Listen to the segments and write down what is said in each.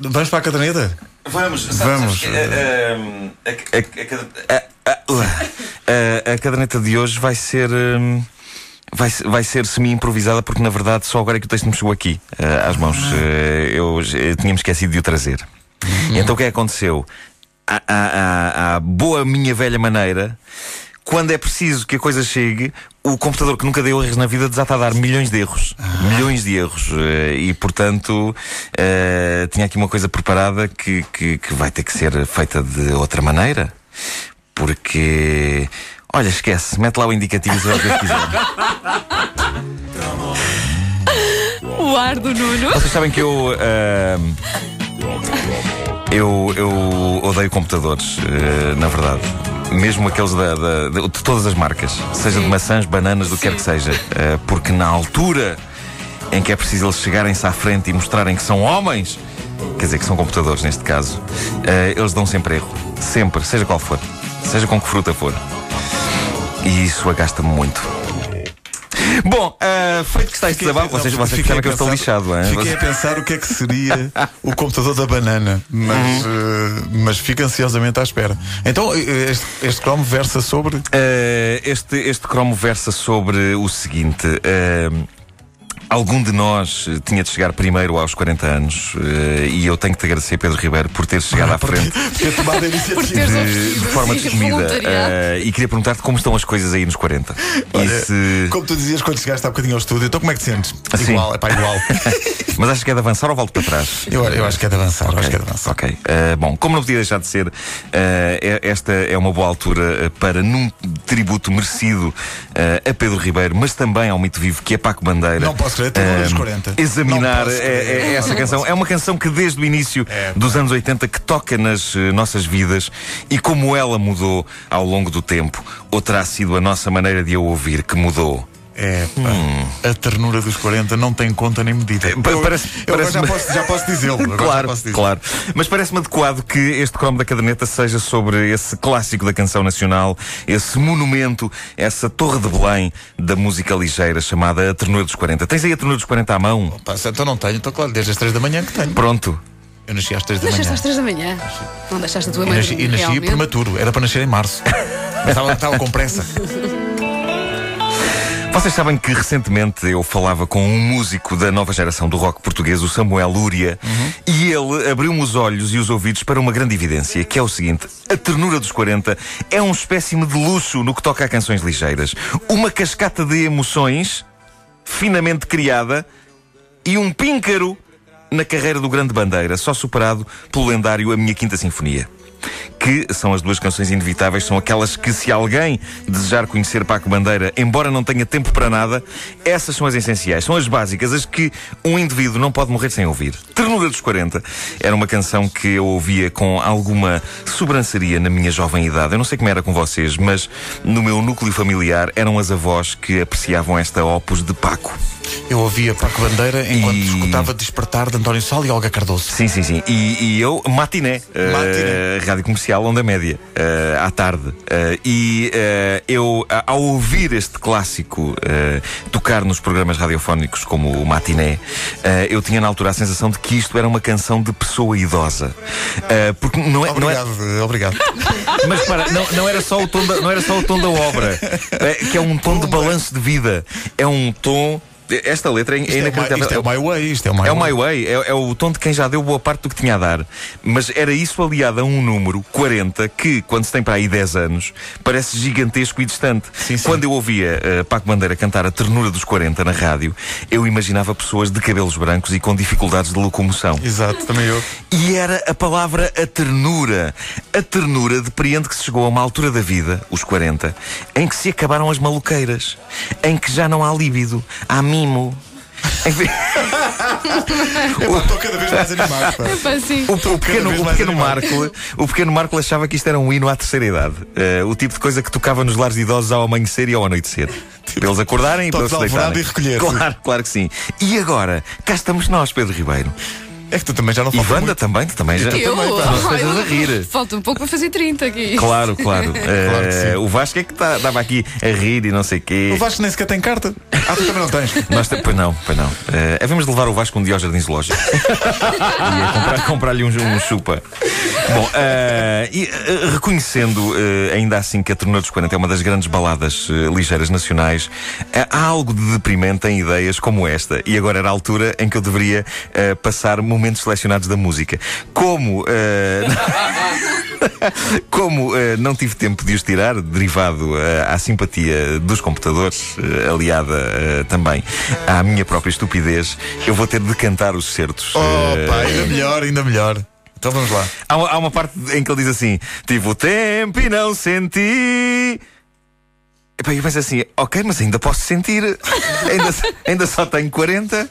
Vamos para a caderneta? Vamos, Vamos. a, a- a- a- a- a caderneta de hoje vai ser. hum, Vai, se- vai ser semi-improvisada porque na verdade só agora é que o texto me chegou aqui eh, às mãos. Eh, eu eh, tinha-me esquecido de o trazer. E então o que é que aconteceu? À, à- à- à boa minha velha maneira, quando é preciso que a coisa chegue, o computador que nunca deu erros na vida desata a dar milhões de erros. Milhões de erros. Eh, E portanto, eh, tinha aqui uma coisa preparada que, que, que vai ter que ser feita de outra maneira. Porque. Olha, esquece, mete lá o indicativo e o que quiser. O ar do Nuno. Vocês sabem que eu. ahm, eu, eu odeio computadores, eh, na verdade. Mesmo aqueles da, da- de, de todas as marcas, seja de maçãs, bananas, do que quer que seja. Eh, porque na altura em que é preciso eles chegarem-se à frente e mostrarem que são homens, quer dizer, que são computadores neste caso, eh, eles dão sempre erro. Sempre, seja qual for. Seja com que fruta for. E isso agasta-me muito. Bom, ah, feito que está este desabafo, vocês, vocês percebem que eu estou lixado, hein? Fiquei a pensar o que é que seria o computador da banana, mas, Uhum. eh, mas fico ansiosamente à espera. Então, eh, este, este Chrome versa sobre. Uh, este, este cromo versa sobre o seguinte. uh, Algum de nós uh, tinha de chegar primeiro aos 40 anos uh, e eu tenho que te agradecer, Pedro Ribeiro, por ter chegado à frente ter tomado a iniciativa. Por teres de, de forma destemida. Uh, e queria perguntar-te como estão as coisas aí nos 40. Olha, E se- Como tu dizias quando chegaste há bocadinho ao estúdio, então como é que te sentes? Assim. Igual, é pá, igual. Mas achas que é de avançar ou volto para trás? eu, eu acho que é de avançar, eu acho que é de avançar. Ok. Uh, bom, como não podia deixar de ser, uh, esta é uma boa altura para, num tributo merecido uh, a Pedro Ribeiro, mas também ao mito vivo que é Paco Bandeira. Não posso crer, tem uns uh, 40. Examinar Não posso é- é- essa canção. É uma canção que desde o início É, dos anos 80 que toca nas uh, nossas vidas e como ela mudou ao longo do tempo, ou terá sido a nossa maneira de a ouvir que mudou. É, pá, a ternura dos 40 não tem conta nem medida. Eu- parece- eu agora já parece- posso, já posso dizê-lo. Claro, posso dizer. claro. Mas parece-me adequado que este cromo da caderneta seja sobre esse clássico da canção nacional, esse monumento, essa torre de Belém da música ligeira chamada A Ternura dos 40. Tens aí a Ternura dos 40 à mão? Se então não tenho, então claro, desde as 3 da manhã que tenho. Pronto. Eu nasci às 3 da Nasceste manhã. às três da manhã. Não deixaste a tua E mãe nasci, e nasci realmente. prematuro, era para nascer em março. Mas estava, estava com pressa. Vocês sabem que recentemente eu falava com um músico da nova geração do rock português, o Samuel Lúria, e ele abriu-me os olhos e os ouvidos para uma grande evidência, que é o seguinte: a ternura dos 40 é um espécime de luxo no que toca a canções ligeiras. Uma cascata de emoções finamente criada e um píncaro na carreira do Grande Bandeira, só superado pelo lendário A Minha Quinta Sinfonia. Que são as duas canções inevitáveis, são aquelas que, se alguém desejar conhecer Paco Bandeira, embora não tenha tempo para nada, essas são as essenciais, são as básicas, as que um indivíduo não pode morrer sem ouvir. Ternura dos 40 era uma canção que eu ouvia com alguma sobranceria na minha jovem idade. Eu não sei como era com vocês, mas no meu núcleo familiar eram as avós que apreciavam esta opus de Paco. Eu ouvia Paco Bandeira enquanto E- escutava Despertar de António Sol e Olga Cardoso. Sim, sim, sim. E, e eu, matiné, Matiné. rádio comercial, onda média, eh, à tarde. Eh, e eh, eu, ao ouvir este clássico tocar nos programas radiofónicos como o Matiné, eu tinha na altura a sensação de que isto era uma canção de pessoa idosa. Porque não é, não é, Obrigado, obrigado. mas para, não, não era só o tom da, não era só o tom da obra, que é um tom de balanço de vida. É um tom. Esta letra é, Isto é, o my, inacreditável. isto é o My Way, isto é o My É o Way. My Way, é, é o tom de quem já deu boa parte do que tinha a dar. Mas era isso aliado a um número, 40, que, quando se tem para aí 10 anos, parece gigantesco e distante. Sim, sim. Quando eu ouvia eh, Paco Bandeira cantar a ternura dos 40 na rádio, eu imaginava pessoas de cabelos brancos e com dificuldades de locomoção. Exato, também eu. E era a palavra a ternura. A ternura depreende que se chegou a uma altura da vida, os 40, em que se acabaram as maluqueiras, em que já não há líbido, há mimo. Estou cada vez mais animado. pá. Epá, sim. o, o pequeno, o. Marco, o pequeno Marco achava que isto era um hino à terceira idade. Eh, o tipo de coisa que tocava nos lares de idosos ao amanhecer e ao anoitecer. Para eles acordarem e para eles Todos se deitarem. e recolher. Claro, claro que sim. E agora, cá estamos nós, Pedro Ribeiro. É que tu também já não E falas Wanda muito. também, tu também já. Eu? também, pá. Não estejas a rir. Falta um pouco para fazer 30 aqui. Claro, claro. Claro que Eh, sim. o Vasco é que estava aqui a rir e não sei o quê. O Vasco nem sequer tem carta. Ah, tu também não tens. Nós te- Pois não, pois não. Eh, havemos de levar o Vasco um dia ao Jardim Zoológico. e a comprar- comprar-lhe um, um chupa. Bom, eh, e, eh, reconhecendo eh, ainda assim que a Ternura dos 40 é uma das grandes baladas ligeiras nacionais, há algo de deprimente em ideias como esta. E agora era a altura em que eu deveria passar momentos selecionados da música. Como. Como eh, não tive tempo de os tirar, derivado eh, à simpatia dos computadores, eh, aliada também à minha própria estupidez, eu vou ter de cantar os certos. Oh, pá, ainda melhor, ainda melhor. Então vamos lá. há, há uma parte em que ele diz assim: Tive o tempo e não senti. Epá, eu penso assim: Ok, mas ainda posso sentir. Ainda, ainda só tenho 40.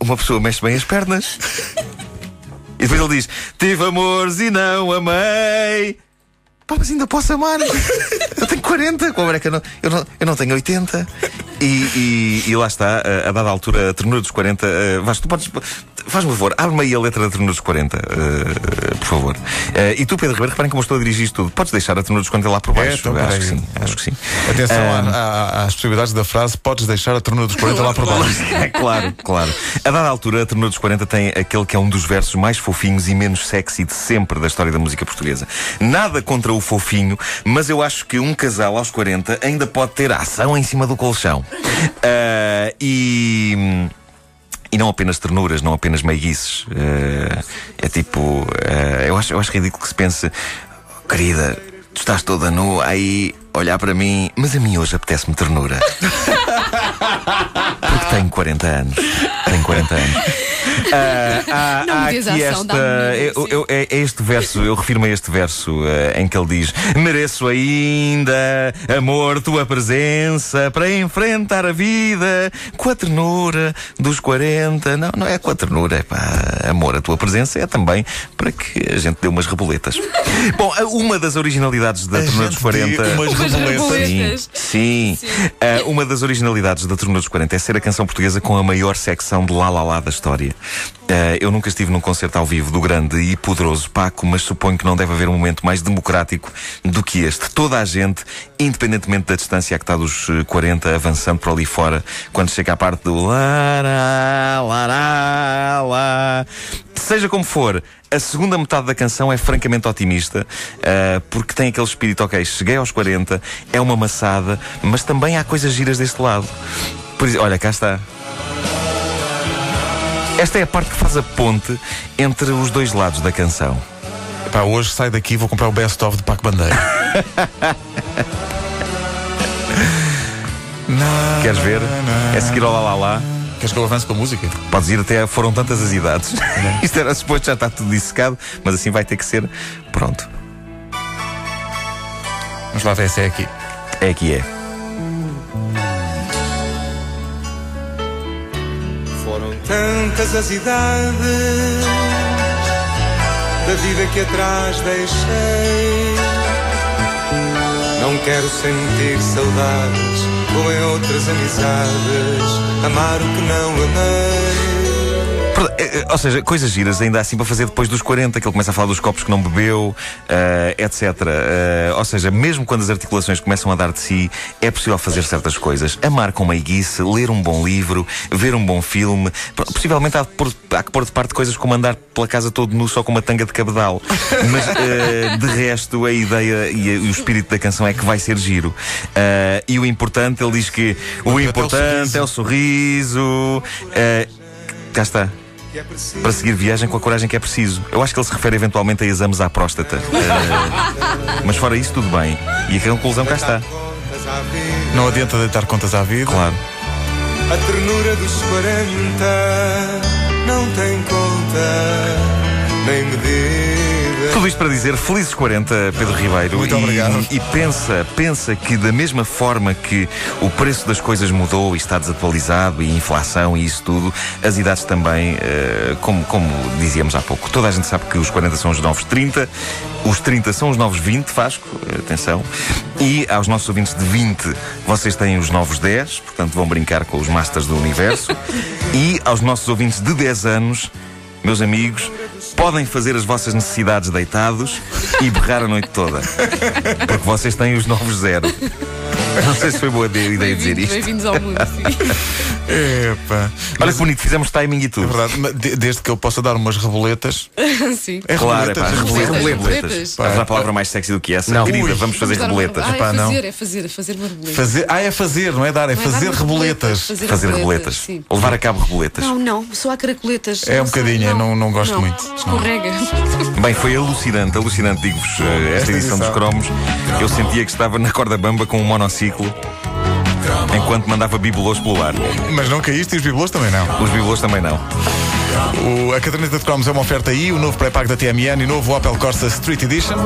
Uma pessoa mexe bem as pernas. E depois ele diz: Tive amores e não amei. Pá, mas ainda posso amar. Eu tenho 40. Como é que eu não, eu não, eu não tenho 80. E, e, e lá está, a, a dada altura, a ternura dos 40. Uh, Vasco, tu podes. Faz-me um favor, abre-me aí a letra da ternura dos 40, uh, por favor. Uh, e tu, Pedro Ribeiro, reparem como eu estou a dirigir isto tudo. Podes deixar a ternura dos 40 lá por baixo? então, acho que sim, acho que sim. Atenção Ah, à- à- às possibilidades da frase: podes deixar a ternura dos 40 lá por baixo. É claro, claro. A dada altura, a Ternura dos 40 tem aquele que é um dos versos mais fofinhos e menos sexy de sempre da história da música portuguesa. Nada contra o fofinho, mas eu acho que um casal aos 40 ainda pode ter ação em cima do colchão. Ah, e. E não apenas ternuras, não apenas meiguices. Ah, é tipo. ah, eu, acho, eu acho ridículo que se pense, "Oh, querida, tu estás toda nua aí, olhar para mim, mas a mim hoje apetece-me ternura. Porque tenho 40 anos. Tenho 40 anos. Ah, há- Não há aqui ação, esta. eu- sim. eu- é, é este verso, eu refiro-me a este verso eh, em que ele diz: Mereço ainda, amor, tua presença para enfrentar a vida com a ternura dos 40. Não, não é com a ternura, é pá, amor, a tua presença é também para que a gente dê umas reboletas. Bom, uma das originalidades da A ternura dos gente 40. dê umas reboletas. reboletas. Sim, sim. Ah, uma das originalidades da Ternura dos 40 é ser a canção portuguesa com a maior secção de lá lá lá da história. Ah, eu nunca estive num concerto ao vivo do grande e poderoso Paco, mas suponho que não deve haver um momento mais democrático do que este. Toda a gente, independentemente da distância que está dos eh, 40, avançando por ali fora, quando chega à parte do lará, lará, lá. Seja como for, a segunda metade da canção é francamente otimista, ah, porque tem aquele espírito, ok, cheguei aos 40, é uma maçada, mas também há coisas giras deste lado. Por olha, cá está. Esta é a parte que faz a ponte entre os dois lados da canção. Pá, hoje sai daqui e vou comprar o best-of de Paco Bandeira. Queres ver? É seguir ao lá lá lá. Queres que eu avance com a música? Podes ir até, foram tantas as idades. Isto era suposto já está tudo dissecado, mas assim vai ter que ser. Pronto. Vamos lá ver se é aqui. É que é. Tantas as idades da vida que atrás deixei. Não quero sentir saudades como em outras amizades, amar o que não amei. Eh, eh, Ou seja, coisas giras ainda assim para fazer depois dos 40, que ele começa a falar dos copos que não bebeu, eh, etc. Eh, ou seja, mesmo quando as articulações começam a dar de si, é possível fazer certas coisas. Amar com meiguice, ler um bom livro, ver um bom filme. Possivelmente há, pôr- há que pôr de parte coisas como andar pela casa todo nu só com uma tanga de cabedal. Mas eh, de resto, a ideia e, a- o espírito da canção é que vai ser giro. E o importante, ele diz que o importante é o sorriso. eh, cá está Que é preciso para seguir viagem com a coragem que é preciso. Eu acho que ele se refere eventualmente a exames à próstata. Eh, mas fora isso, tudo bem. E a conclusão cá está. Não adianta deitar contas à vida. Claro. A ternura dos 40 não tem conta nem medida. Tudo isto para dizer felizes 40, Pedro Ribeiro. Muito e, obrigado. E pensa, pensa que da mesma forma que o preço das coisas mudou e está desatualizado, e inflação e isso tudo, as idades também, eh, como, como dizíamos há pouco. Toda a gente sabe que os 40 são os novos 30, os 30 são os novos 20, Vasco, atenção. E aos nossos ouvintes de 20, vocês têm os novos 10, portanto vão brincar com os Masters do Universo. e aos nossos ouvintes de 10 anos, Meus amigos, podem fazer as vossas necessidades deitados e berrar a noite toda. Porque vocês têm os novos zero. Não sei se foi boa ideia dizer isto. bem-vindos ao mundo. sim. Epá. Olha que bonito, fizemos timing e É tudo. verdade, mas de- desde que eu possa dar umas reboletas. Sim. É Claro, é reboletas? pá, Reboletas, reboletas. reboletas. Pá, Mas há palavra mais sexy do que essa. Não. Querida, Ui. vamos fazer Vamos dar uma- reboletas. Ah, é não. fazer, é fazer, é fazer uma reboleta. Fazer, ah, é fazer, não é dar, é Não é dar fazer uma reboletas. Fazer, Fazer reboletas. Sim. Levar a cabo reboletas. Não, não, só há caracoletas. É um Não bocadinho, não- não gosto muito. Escorrega. Bem, foi alucinante, alucinante, digo-vos, eh, esta edição dos cromos. Eu sentia que estava na corda bamba com um monociclo enquanto mandava bibelos pelo ar. Mas não caíste e os bibelos também não. Os bibelos também não. O, a caderneta de cromos é uma oferta aí, o novo pré-pago da TMN e o novo Opel Corsa Street Edition.